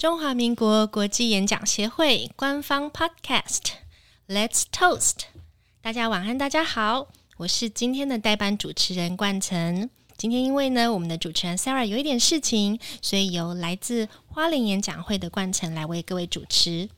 中华民国国际演讲协会官方 Podcast，Let's Toast。大家晚安，大家好，我是今天的代班主持人冠岑。今天因为呢，我们的主持人 Sarah 有一点事情，所以由来自花莲演讲会的冠岑来为各位主持。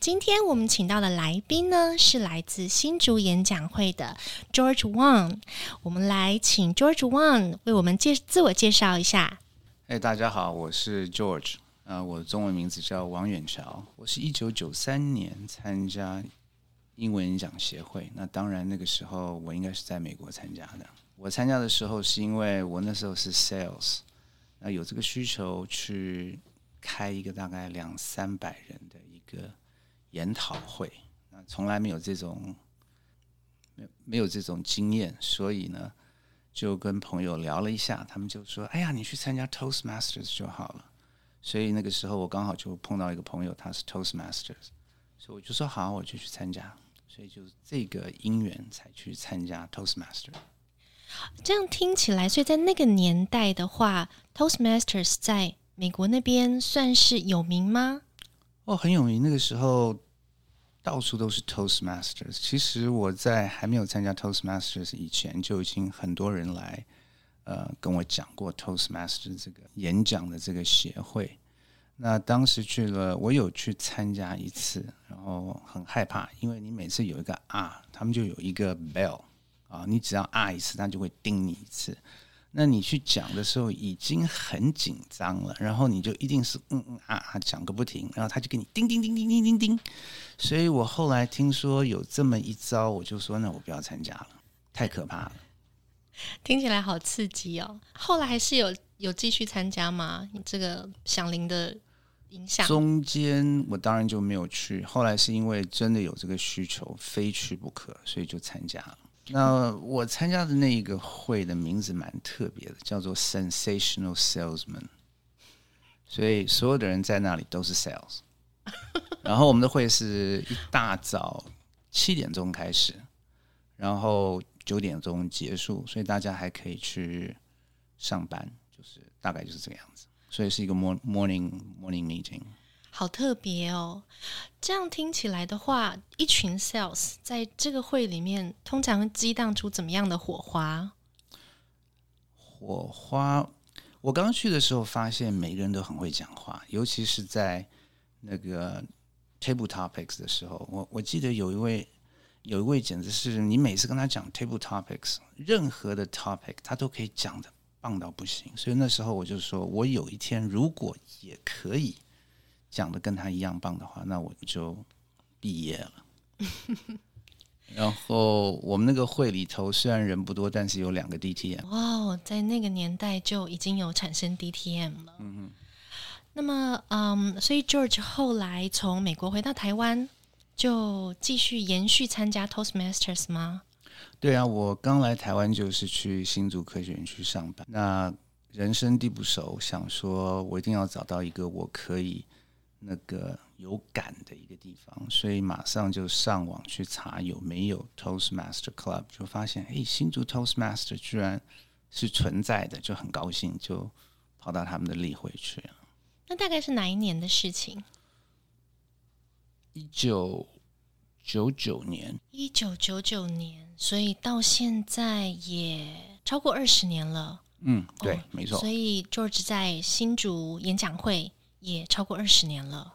今天我们请到的来宾呢，是来自新竹演讲会的 George Wang。我们来请 George Wang 为我们介自我介绍一下。哎，大家好，我是 George。啊，我的中文名字叫王远桥，我是一九九三年参加英文演讲协会。那当然，那个时候我应该是在美国参加的。我参加的时候是因为我那时候是 sales，那有这个需求去开一个大概两三百人的一个研讨会。那从来没有这种没没有这种经验，所以呢，就跟朋友聊了一下，他们就说：“哎呀，你去参加 Toastmasters 就好了。”所以那个时候我刚好就碰到一个朋友，他是 Toastmasters，所以我就说好，我就去参加。所以就这个因缘才去参加 Toastmasters。这样听起来，所以在那个年代的话，Toastmasters 在美国那边算是有名吗？哦，很有名。那个时候到处都是 Toastmasters。其实我在还没有参加 Toastmasters 以前，就已经很多人来。呃，跟我讲过 Toastmaster 这个演讲的这个协会，那当时去了，我有去参加一次，然后很害怕，因为你每次有一个啊，他们就有一个 bell 啊，你只要啊一次，他就会叮你一次。那你去讲的时候已经很紧张了，然后你就一定是嗯嗯啊啊讲个不停，然后他就给你叮叮叮叮叮叮叮。所以我后来听说有这么一招，我就说那我不要参加了，太可怕了。听起来好刺激哦！后来还是有有继续参加吗？这个响铃的影响，中间我当然就没有去。后来是因为真的有这个需求，非去不可，所以就参加了。那我参加的那一个会的名字蛮特别的，叫做 Sensational Salesman。所以所有的人在那里都是 sales。然后我们的会是一大早七点钟开始，然后。九点钟结束，所以大家还可以去上班，就是大概就是这个样子。所以是一个 morning morning meeting，好特别哦。这样听起来的话，一群 sales 在这个会里面，通常激荡出怎么样的火花？火花，我刚去的时候发现每个人都很会讲话，尤其是在那个 table topics 的时候，我我记得有一位。有一位简直是你每次跟他讲 table topics，任何的 topic 他都可以讲的棒到不行。所以那时候我就说，我有一天如果也可以讲的跟他一样棒的话，那我就毕业了。然后我们那个会里头虽然人不多，但是有两个 DTM。哇，在那个年代就已经有产生 DTM 了。嗯嗯。那么，嗯，所以 George 后来从美国回到台湾。就继续延续参加 Toastmasters 吗？对啊，我刚来台湾就是去新竹科学园区上班。那人生地不熟，想说我一定要找到一个我可以那个有感的一个地方，所以马上就上网去查有没有 Toastmaster Club，就发现哎，新竹 Toastmaster 居然是存在的，就很高兴，就跑到他们的例会去了。那大概是哪一年的事情？一九九九年，一九九九年，所以到现在也超过二十年了。嗯，对，没错。所以 George 在新竹演讲会也超过二十年了。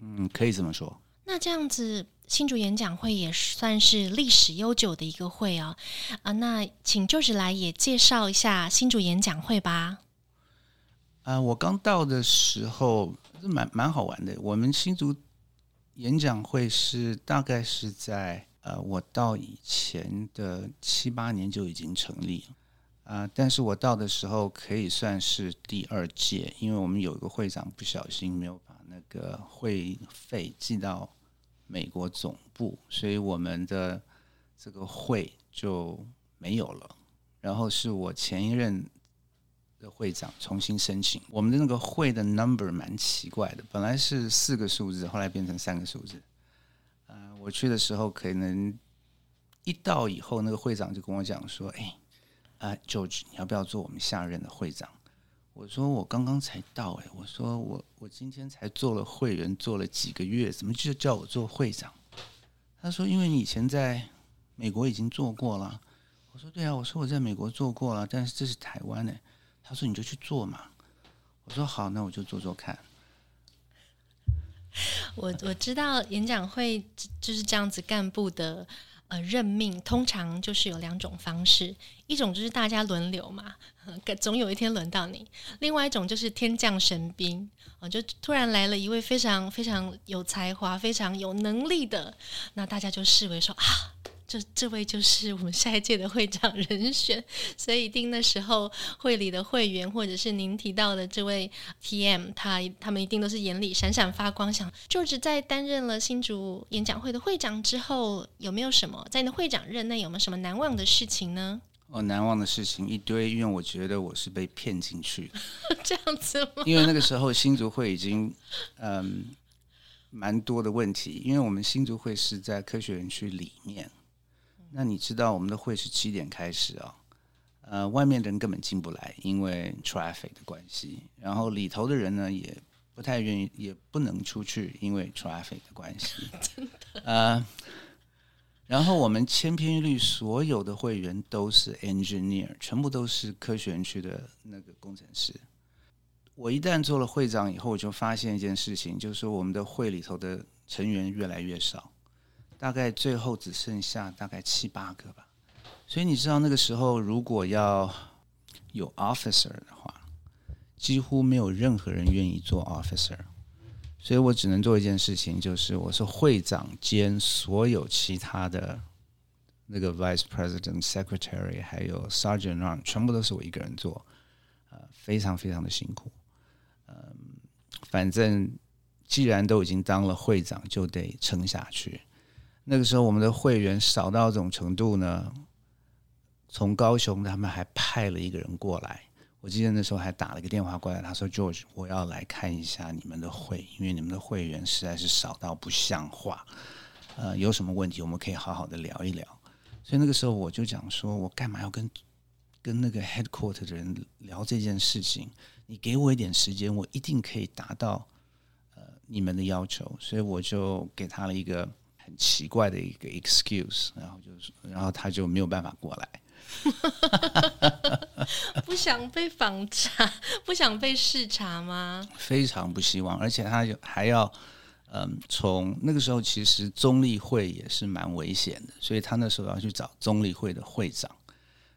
嗯，可以这么说。那这样子，新竹演讲会也算是历史悠久的一个会哦。啊，那请 George 来也介绍一下新竹演讲会吧。啊，我刚到的时候是蛮蛮好玩的。我们新竹。演讲会是大概是在呃，我到以前的七八年就已经成立了啊，但是我到的时候可以算是第二届，因为我们有一个会长不小心没有把那个会费寄到美国总部，所以我们的这个会就没有了。然后是我前一任。的会长重新申请，我们的那个会的 number 蛮奇怪的，本来是四个数字，后来变成三个数字。呃，我去的时候可能一到以后，那个会长就跟我讲说：“哎，啊，George，你要不要做我们下任的会长？”我说我刚刚才到哎，我说我我今天才做了会员，做了几个月，怎么就叫我做会长？他说因为你以前在美国已经做过了。我说对啊，我说我在美国做过了，但是这是台湾呢。他说你就去做嘛。我说好，那我就做做看。我我知道演讲会就是这样子干部的。呃，任命通常就是有两种方式，一种就是大家轮流嘛，总有一天轮到你；另外一种就是天降神兵，啊，就突然来了一位非常非常有才华、非常有能力的，那大家就视为说啊。这这位就是我们下一届的会长人选，所以一定那时候会里的会员，或者是您提到的这位 TM，他他们一定都是眼里闪闪发光。想就是在担任了新竹演讲会的会长之后，有没有什么在你的会长任内有没有什么难忘的事情呢？哦，难忘的事情一堆，因为我觉得我是被骗进去的，这样子吗？因为那个时候新竹会已经嗯蛮多的问题，因为我们新竹会是在科学园区里面。那你知道我们的会是七点开始啊？呃，外面的人根本进不来，因为 traffic 的关系。然后里头的人呢，也不太愿意，也不能出去，因为 traffic 的关系。真的。呃，然后我们千篇一律，所有的会员都是 engineer，全部都是科学园区的那个工程师。我一旦做了会长以后，我就发现一件事情，就是我们的会里头的成员越来越少。大概最后只剩下大概七八个吧，所以你知道那个时候如果要有 officer 的话，几乎没有任何人愿意做 officer，所以我只能做一件事情，就是我是会长兼所有其他的那个 vice president、secretary 还有 sergeant 全部都是我一个人做，呃，非常非常的辛苦，嗯，反正既然都已经当了会长，就得撑下去。那个时候，我们的会员少到这种程度呢。从高雄，他们还派了一个人过来。我记得那时候还打了个电话过来，他说：“George，我要来看一下你们的会，因为你们的会员实在是少到不像话。呃，有什么问题，我们可以好好的聊一聊。”所以那个时候我就讲说：“我干嘛要跟跟那个 headquarter 的人聊这件事情？你给我一点时间，我一定可以达到呃你们的要求。”所以我就给他了一个。很奇怪的一个 excuse，然后就是，然后他就没有办法过来，不想被访查，不想被视察吗？非常不希望，而且他就还要，嗯，从那个时候其实中立会也是蛮危险的，所以他那时候要去找中立会的会长，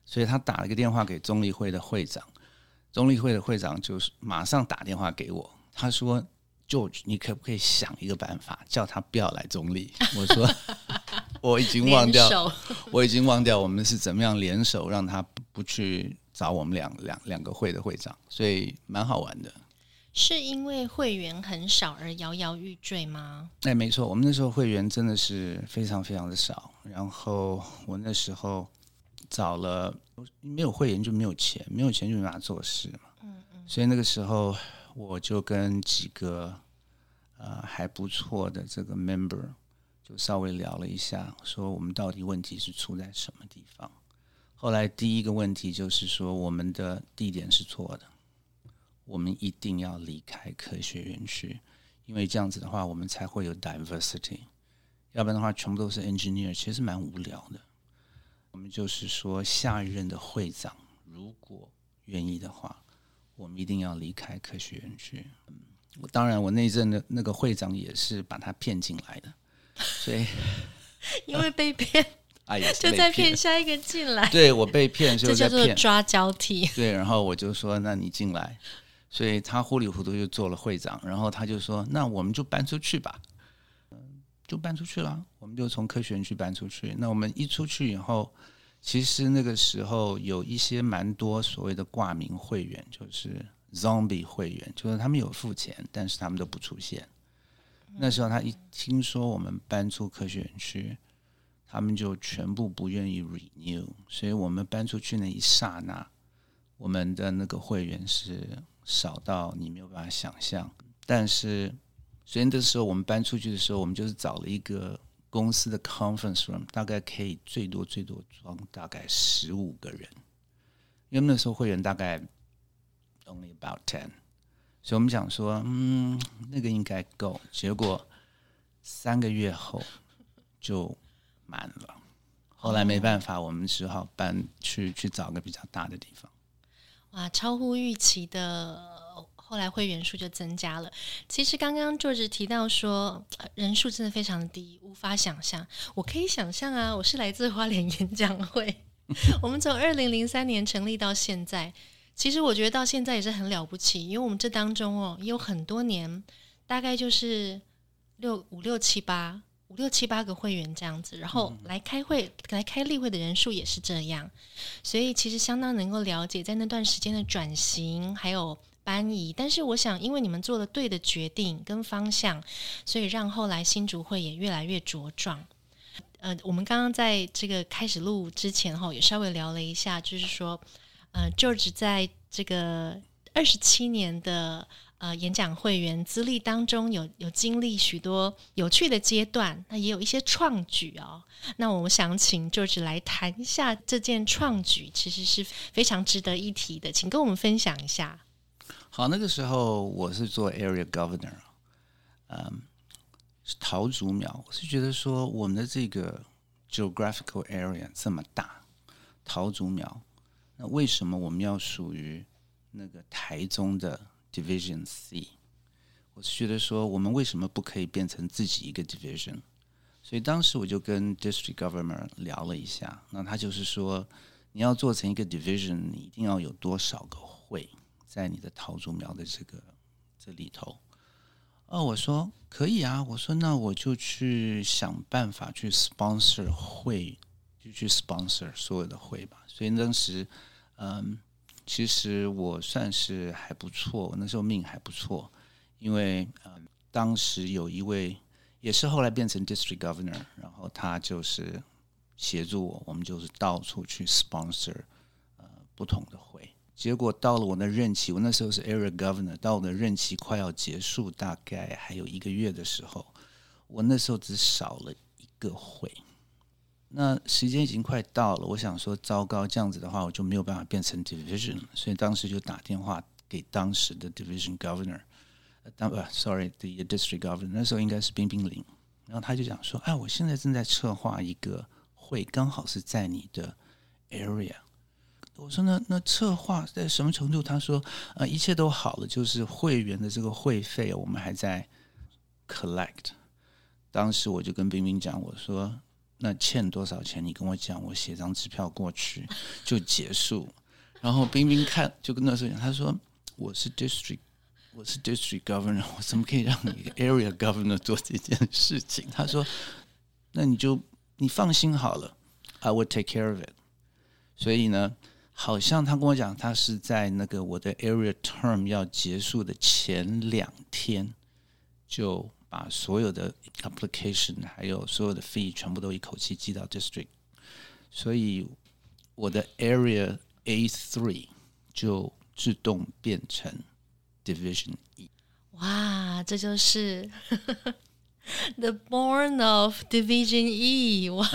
所以他打了个电话给中立会的会长，中立会的会长就是马上打电话给我，他说。George，你可不可以想一个办法，叫他不要来中立？我说 我已经忘掉，我已经忘掉我们是怎么样联手让他不去找我们两两两个会的会长，所以蛮好玩的。是因为会员很少而摇摇欲坠吗？哎，没错，我们那时候会员真的是非常非常的少。然后我那时候找了没有会员就没有钱，没有钱就没法做事嘛。嗯嗯，所以那个时候。我就跟几个呃还不错的这个 member 就稍微聊了一下，说我们到底问题是出在什么地方。后来第一个问题就是说我们的地点是错的，我们一定要离开科学园区，因为这样子的话我们才会有 diversity，要不然的话全部都是 engineer，其实蛮无聊的。我们就是说下一任的会长如果愿意的话。我们一定要离开科学园区。嗯，当然，我那阵的那个会长也是把他骗进来的，所以 因为被骗，哎 呀，就在骗下一个进来。对我被骗，就叫做抓交替。对，然后我就说：“那你进来。”所以他糊里糊涂就做了会长，然后他就说：“那我们就搬出去吧。”嗯，就搬出去了。我们就从科学园区搬出去。那我们一出去以后。其实那个时候有一些蛮多所谓的挂名会员，就是 zombie 会员，就是他们有付钱，但是他们都不出现。那时候他一听说我们搬出科学园区，他们就全部不愿意 renew。所以我们搬出去那一刹那，我们的那个会员是少到你没有办法想象。但是，所以那时候我们搬出去的时候，我们就是找了一个。公司的 conference room 大概可以最多最多装大概十五个人，因为那时候会员大概 only about ten。所以我们想说，嗯，那个应该够。结果三个月后就满了。后来没办法，我们只好搬去去找个比较大的地方。哇，超乎预期的，后来会员数就增加了。其实刚刚作者提到说，人数真的非常低，无法想象。我可以想象啊，我是来自花莲演讲会，我们从二零零三年成立到现在，其实我觉得到现在也是很了不起，因为我们这当中哦，也有很多年，大概就是六五六七八。五六七八个会员这样子，然后来开会、来开例会的人数也是这样，所以其实相当能够了解在那段时间的转型还有搬移。但是我想，因为你们做了对的决定跟方向，所以让后来新竹会也越来越茁壮。呃，我们刚刚在这个开始录之前哈，也稍微聊了一下，就是说，呃，George 在这个二十七年的。呃，演讲会员资历当中有有经历许多有趣的阶段，那也有一些创举哦。那我们想请 George 来谈一下这件创举，其实是非常值得一提的，请跟我们分享一下。好，那个时候我是做 Area Governor，嗯，是桃竹苗。我是觉得说，我们的这个 Geographical Area 这么大，桃竹苗，那为什么我们要属于那个台中的？Division C，我是觉得说，我们为什么不可以变成自己一个 division？所以当时我就跟 District Governor 聊了一下，那他就是说，你要做成一个 division，你一定要有多少个会在你的桃竹苗的这个这里头？哦，我说可以啊，我说那我就去想办法去 sponsor 会，就去 sponsor 所有的会吧。所以当时，嗯。其实我算是还不错，我那时候命还不错，因为呃，当时有一位也是后来变成 district governor，然后他就是协助我，我们就是到处去 sponsor 呃不同的会。结果到了我的任期，我那时候是 area governor，到我的任期快要结束，大概还有一个月的时候，我那时候只少了一个会。那时间已经快到了，我想说，糟糕，这样子的话，我就没有办法变成 division，所以当时就打电话给当时的 division governor，当不，sorry，the district governor，那时候应该是冰冰林，然后他就讲说，哎，我现在正在策划一个会，刚好是在你的 area。我说，那那策划在什么程度？他说，呃，一切都好了，就是会员的这个会费，我们还在 collect。当时我就跟冰冰讲，我说。那欠多少钱？你跟我讲，我写张支票过去就结束。然后冰冰看，就跟那时候讲，他说：“我是 district，我是 district governor，我怎么可以让你 area governor 做这件事情？”他说：“那你就你放心好了，I will take care of it。”所以呢，好像他跟我讲，他是在那个我的 area term 要结束的前两天就。把所有的 application 还有所有的 fee 全部都一口气寄到 district，所以我的 area A three 就自动变成 division E。哇，这就是 the born of division E。哇，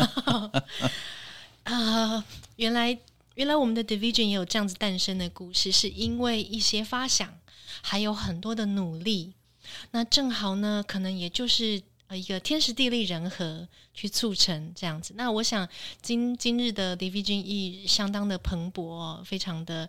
啊，原来原来我们的 division 也有这样子诞生的故事，是因为一些发想，还有很多的努力。那正好呢，可能也就是呃一个天时地利人和去促成这样子。那我想今今日的 Division E 相当的蓬勃，非常的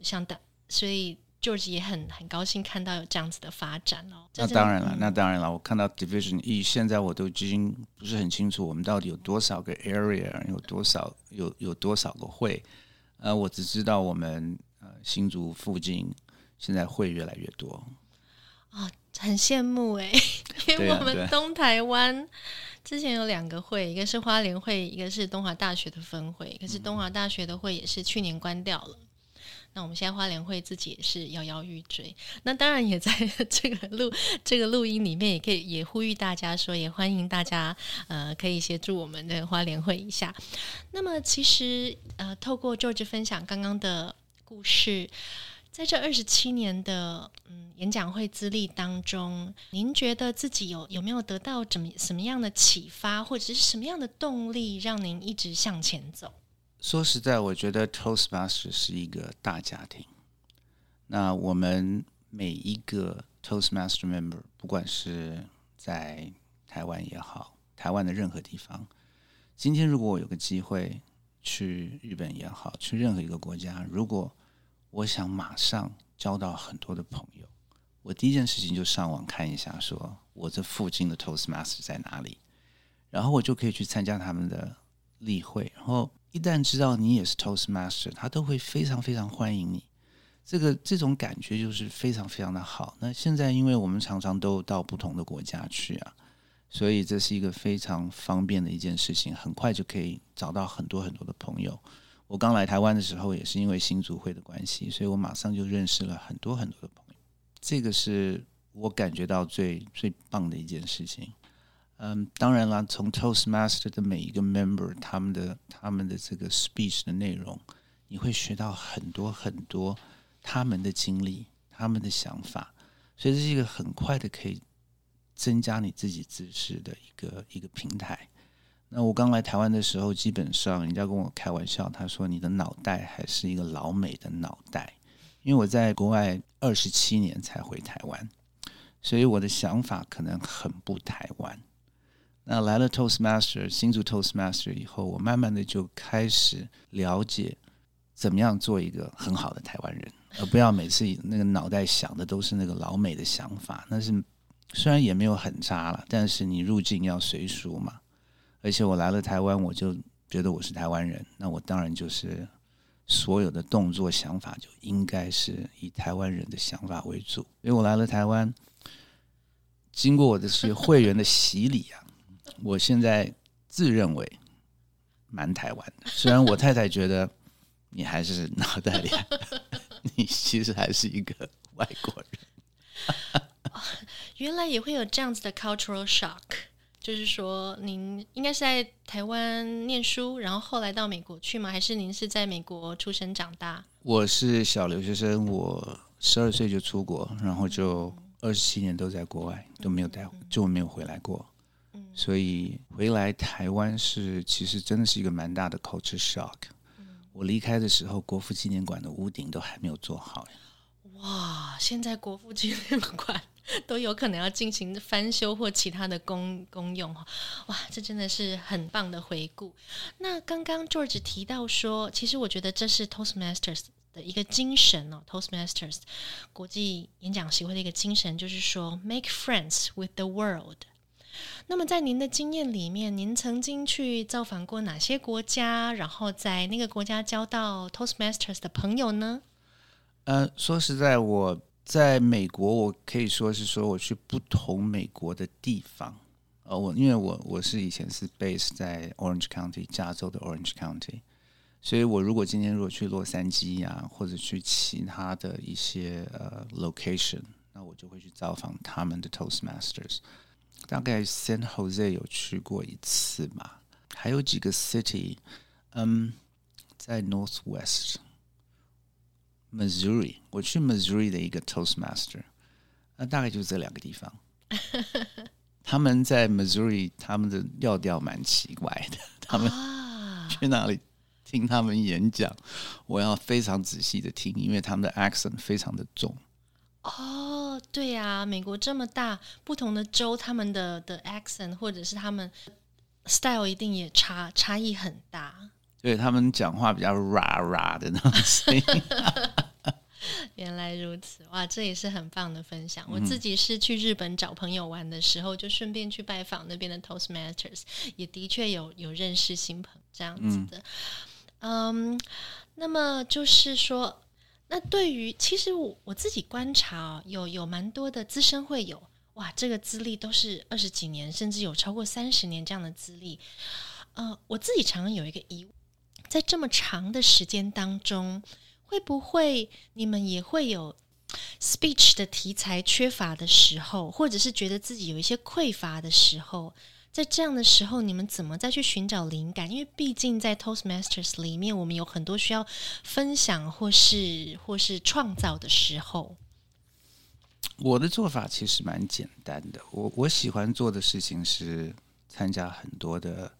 相当，所以 George 也很很高兴看到有这样子的发展哦。那当然了，那当然了，我看到 Division E 现在我都已经不是很清楚，我们到底有多少个 area，有多少有有多少个会。呃，我只知道我们呃新竹附近现在会越来越多。啊，很羡慕哎，因为我们东台湾之前有两个会，一个是花莲会，一个是东华大学的分会。可是东华大学的会也是去年关掉了。那我们现在花莲会自己也是摇摇欲坠。那当然也在 这个录这个录音里面，也可以也呼吁大家说，也欢迎大家呃可以协助我们的花莲会一下。那么其实呃，透过 George 分享刚刚的故事。在这二十七年的嗯演讲会资历当中，您觉得自己有有没有得到怎么什么样的启发，或者是什么样的动力，让您一直向前走？说实在，我觉得 Toastmaster 是一个大家庭。那我们每一个 Toastmaster member，不管是在台湾也好，台湾的任何地方，今天如果我有个机会去日本也好，去任何一个国家，如果我想马上交到很多的朋友，我第一件事情就上网看一下，说我这附近的 Toastmaster 在哪里，然后我就可以去参加他们的例会，然后一旦知道你也是 Toastmaster，他都会非常非常欢迎你。这个这种感觉就是非常非常的好。那现在因为我们常常都到不同的国家去啊，所以这是一个非常方便的一件事情，很快就可以找到很多很多的朋友。我刚来台湾的时候，也是因为新组会的关系，所以我马上就认识了很多很多的朋友。这个是我感觉到最最棒的一件事情。嗯，当然了，从 Toastmaster 的每一个 member 他们的他们的这个 speech 的内容，你会学到很多很多。他们的经历，他们的想法，所以这是一个很快的可以增加你自己知识的一个一个平台。那我刚来台湾的时候，基本上人家跟我开玩笑，他说你的脑袋还是一个老美的脑袋，因为我在国外二十七年才回台湾，所以我的想法可能很不台湾。那来了 Toastmaster 新竹 Toastmaster 以后，我慢慢的就开始了解怎么样做一个很好的台湾人。而不要每次那个脑袋想的都是那个老美的想法，那是虽然也没有很差了，但是你入境要随俗嘛。而且我来了台湾，我就觉得我是台湾人，那我当然就是所有的动作想法就应该是以台湾人的想法为主。因为我来了台湾，经过我的是会员的洗礼啊，我现在自认为蛮台湾的，虽然我太太觉得你还是脑袋里。你其实还是一个外国人，原来也会有这样子的 cultural shock，就是说您应该是在台湾念书，然后后来到美国去吗？还是您是在美国出生长大？我是小留学生，我十二岁就出国，然后就二十七年都在国外，都没有带，就没有回来过。嗯，所以回来台湾是其实真的是一个蛮大的 culture shock。我离开的时候，国父纪念馆的屋顶都还没有做好哇！现在国父纪念馆都有可能要进行翻修或其他的公公用哇，这真的是很棒的回顾。那刚刚 George 提到说，其实我觉得这是 Toastmasters 的一个精神哦，Toastmasters 国际演讲协会的一个精神，就是说 Make friends with the world。那么，在您的经验里面，您曾经去造访过哪些国家？然后在那个国家交到 Toastmasters 的朋友呢？呃，说实在，我在美国，我可以说是说我去不同美国的地方。呃，我因为我我是以前是 base 在 Orange County 加州的 Orange County，所以我如果今天如果去洛杉矶呀，或者去其他的一些呃 location，那我就会去造访他们的 Toastmasters。大概 San Jose 有去过一次嘛，还有几个 city，嗯，在 Northwest Missouri，我去 Missouri 的一个 Toastmaster，那大概就是这两个地方。他们在 Missouri，他们的调调蛮奇怪的。他们去那里听他们演讲，我要非常仔细的听，因为他们的 accent 非常的重。哦，对呀，美国这么大，不同的州他们的的 accent 或者是他们 style 一定也差差异很大。对他们讲话比较 ra ra 的那种声音。原来如此，哇，这也是很棒的分享。我自己是去日本找朋友玩的时候，就顺便去拜访那边的 Toastmasters，也的确有有认识新朋这样子的。嗯，那么就是说。那对于其实我我自己观察哦，有有蛮多的资深会友，哇，这个资历都是二十几年，甚至有超过三十年这样的资历。呃，我自己常常有一个疑，在这么长的时间当中，会不会你们也会有 speech 的题材缺乏的时候，或者是觉得自己有一些匮乏的时候？在这样的时候，你们怎么再去寻找灵感？因为毕竟在 Toastmasters 里面，我们有很多需要分享或是或是创造的时候。我的做法其实蛮简单的，我我喜欢做的事情是参加很多的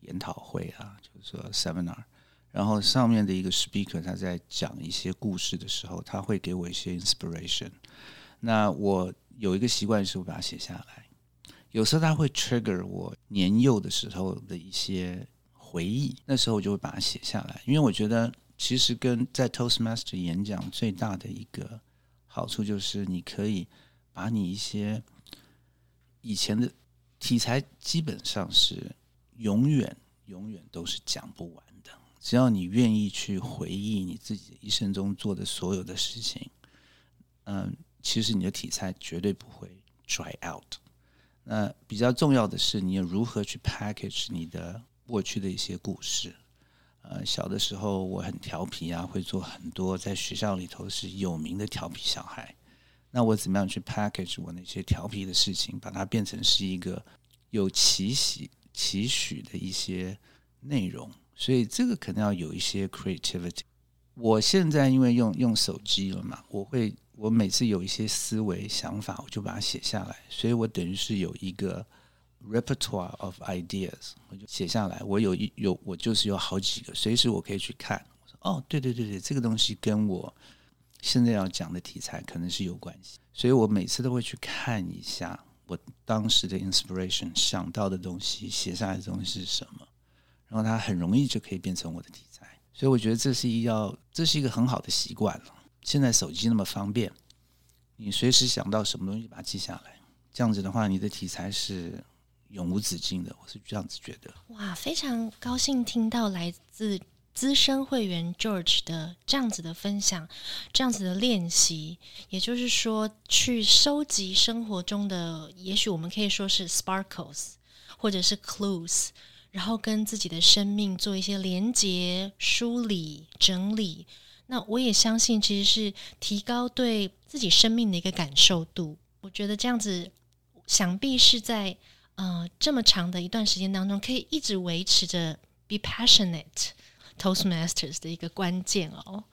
研讨会啊，就是说 seminar，然后上面的一个 speaker 他在讲一些故事的时候，他会给我一些 inspiration。那我有一个习惯是我把它写下来，有时候他会 trigger 我年幼的时候的一些回忆，那时候我就会把它写下来，因为我觉得其实跟在 Toastmaster 演讲最大的一个好处就是你可以把你一些以前的题材基本上是永远永远都是讲不完的，只要你愿意去回忆你自己一生中做的所有的事情，嗯。其实你的题材绝对不会 dry out。那比较重要的是，你要如何去 package 你的过去的一些故事。呃，小的时候我很调皮啊，会做很多在学校里头是有名的调皮小孩。那我怎么样去 package 我那些调皮的事情，把它变成是一个有期许、期许的一些内容？所以这个可能要有一些 creativity。我现在因为用用手机了嘛，我会。我每次有一些思维想法，我就把它写下来，所以我等于是有一个 repertoire of ideas，我就写下来。我有一有我就是有好几个，随时我可以去看。我说哦，对对对对，这个东西跟我现在要讲的题材可能是有关系，所以我每次都会去看一下我当时的 inspiration 想到的东西，写下来的东西是什么，然后它很容易就可以变成我的题材。所以我觉得这是一要这是一个很好的习惯了。现在手机那么方便，你随时想到什么东西把它记下来，这样子的话，你的题材是永无止境的。我是这样子觉得。哇，非常高兴听到来自资深会员 George 的这样子的分享，这样子的练习，也就是说，去收集生活中的，也许我们可以说是 sparkles，或者是 clues，然后跟自己的生命做一些连接、梳理、整理。那我也相信，其实是提高对自己生命的一个感受度。我觉得这样子，想必是在呃这么长的一段时间当中，可以一直维持着 be passionate Toastmasters 的一个关键哦。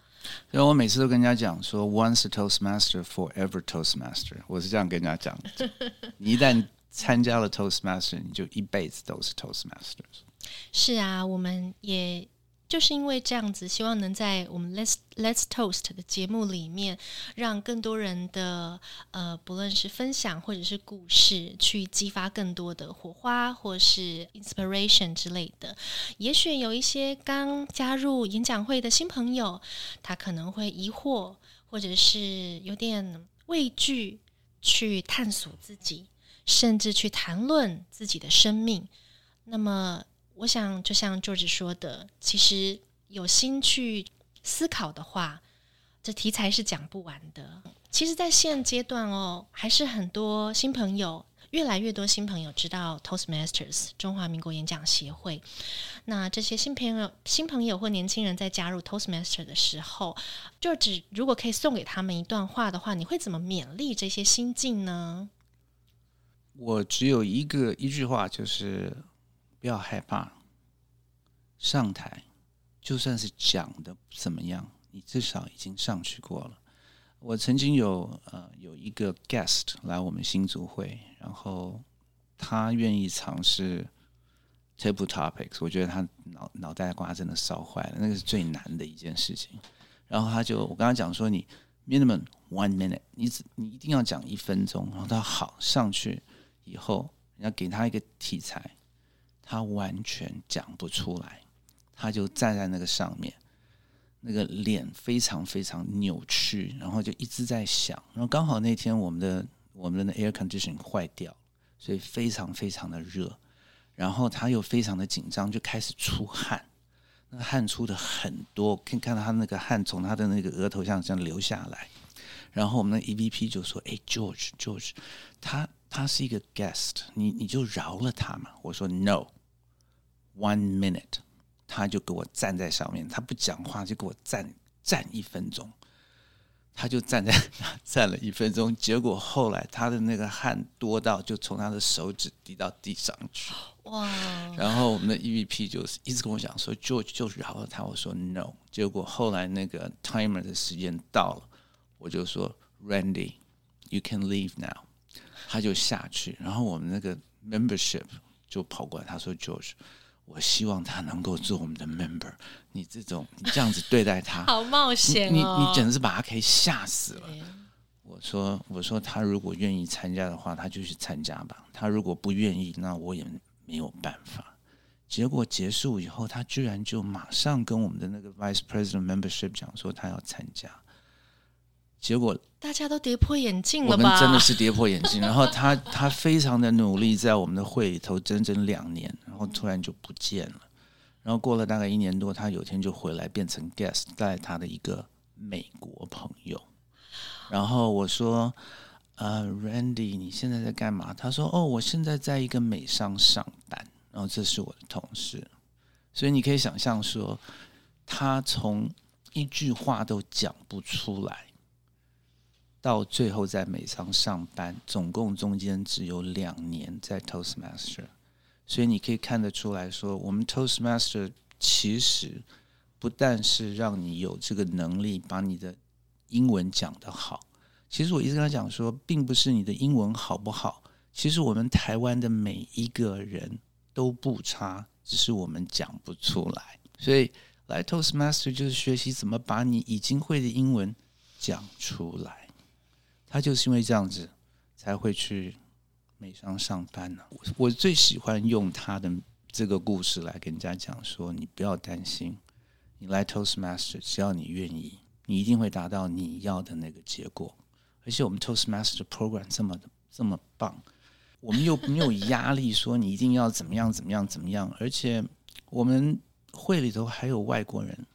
所以我每次都跟人家讲说，once a Toastmaster, forever Toastmaster。我是这样跟人家讲的。你一旦参加了 Toastmaster，你就一辈子都是 Toastmasters。是啊，我们也。就是因为这样子，希望能在我们 Let's Let's Toast 的节目里面，让更多人的呃，不论是分享或者是故事，去激发更多的火花，或是 inspiration 之类的。也许有一些刚加入演讲会的新朋友，他可能会疑惑，或者是有点畏惧，去探索自己，甚至去谈论自己的生命。那么。我想，就像 George 说的，其实有心去思考的话，这题材是讲不完的。其实，在现阶段哦，还是很多新朋友，越来越多新朋友知道 Toastmasters 中华民国演讲协会。那这些新朋友、新朋友或年轻人在加入 Toastmaster 的时候，George 如果可以送给他们一段话的话，你会怎么勉励这些新进呢？我只有一个一句话，就是。不要害怕上台，就算是讲的怎么样，你至少已经上去过了。我曾经有呃有一个 guest 来我们新组会，然后他愿意尝试 table topics，我觉得他脑脑袋瓜真的烧坏了，那个是最难的一件事情。然后他就我跟他讲说，你 minimum one minute，你只你一定要讲一分钟。然后他好上去以后，你要给他一个题材。他完全讲不出来，他就站在那个上面，那个脸非常非常扭曲，然后就一直在想。然后刚好那天我们的我们的 air conditioning 坏掉，所以非常非常的热。然后他又非常的紧张，就开始出汗，那汗出的很多，可以看到他那个汗从他的那个额头上这样流下来。然后我们的 EVP 就说：“哎，George，George，他他是一个 guest，你你就饶了他嘛。”我说：“No。” One minute，他就给我站在上面，他不讲话，就给我站站一分钟。他就站在那 站了一分钟，结果后来他的那个汗多到就从他的手指滴到地上去。哇！然后我们的 EVP 就是一直跟我讲说，George 就饶了他。我说 No。结果后来那个 timer 的时间到了，我就说 Randy，you can leave now。他就下去，然后我们那个 membership 就跑过来，他说 George。我希望他能够做我们的 member。你这种你这样子对待他，好冒险你哦！你简直是把他可以吓死了。我说我说他如果愿意参加的话，他就去参加吧。他如果不愿意，那我也没有办法。结果结束以后，他居然就马上跟我们的那个 vice president membership 讲说他要参加。结果大家都跌破眼镜我了吧？们真的是跌破眼镜。然后他他非常的努力，在我们的会里头整整两年，然后突然就不见了。然后过了大概一年多，他有天就回来，变成 guest，带他的一个美国朋友。然后我说：“呃，Randy，你现在在干嘛？”他说：“哦，我现在在一个美商上班。”然后这是我的同事，所以你可以想象说，他从一句话都讲不出来。到最后在美商上班，总共中间只有两年在 Toastmaster，所以你可以看得出来说，我们 Toastmaster 其实不但是让你有这个能力把你的英文讲得好，其实我一直跟他讲说，并不是你的英文好不好，其实我们台湾的每一个人都不差，只是我们讲不出来。所以来 Toastmaster 就是学习怎么把你已经会的英文讲出来。他就是因为这样子才会去美商上班呢、我最喜欢用他的这个故事来跟人家讲说，你不要担心，你来 Toastmaster，只要你愿意，你一定会达到你要的那个结果。而且我们 Toastmaster program 这么这么棒，我们又没有压力说你一定要怎么样怎么样怎么样，而且我们会里头还有外国人，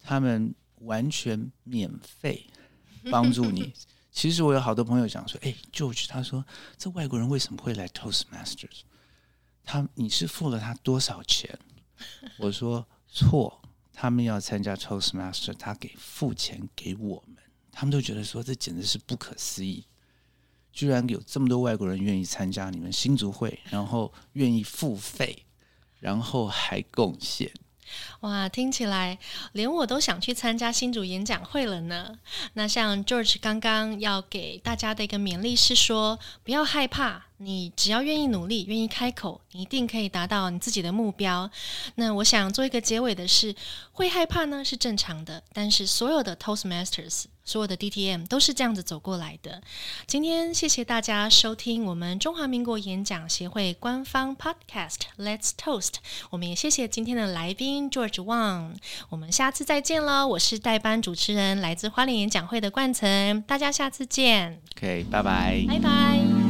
他们完全免费帮助你。其实我有好多朋友讲说，哎，George，他说这外国人为什么会来 Toastmasters？他你是付了他多少钱？我说错，他们要参加 Toastmaster，他给付钱给我们，他们都觉得说这简直是不可思议，居然有这么多外国人愿意参加你们新族会，然后愿意付费，然后还贡献。哇，听起来连我都想去参加新主演讲会了呢。那像 George 刚刚要给大家的一个勉励是说，不要害怕，你只要愿意努力，愿意开口，你一定可以达到你自己的目标。那我想做一个结尾的是，会害怕呢是正常的，但是所有的 Toastmasters。所有的 DTM 都是这样子走过来的。今天谢谢大家收听我们中华民国演讲协会官方 Podcast Let's Toast。我们也谢谢今天的来宾 George Wang。我们下次再见喽！我是代班主持人，来自花莲演讲会的冠岑。大家下次见，OK，拜拜。拜拜。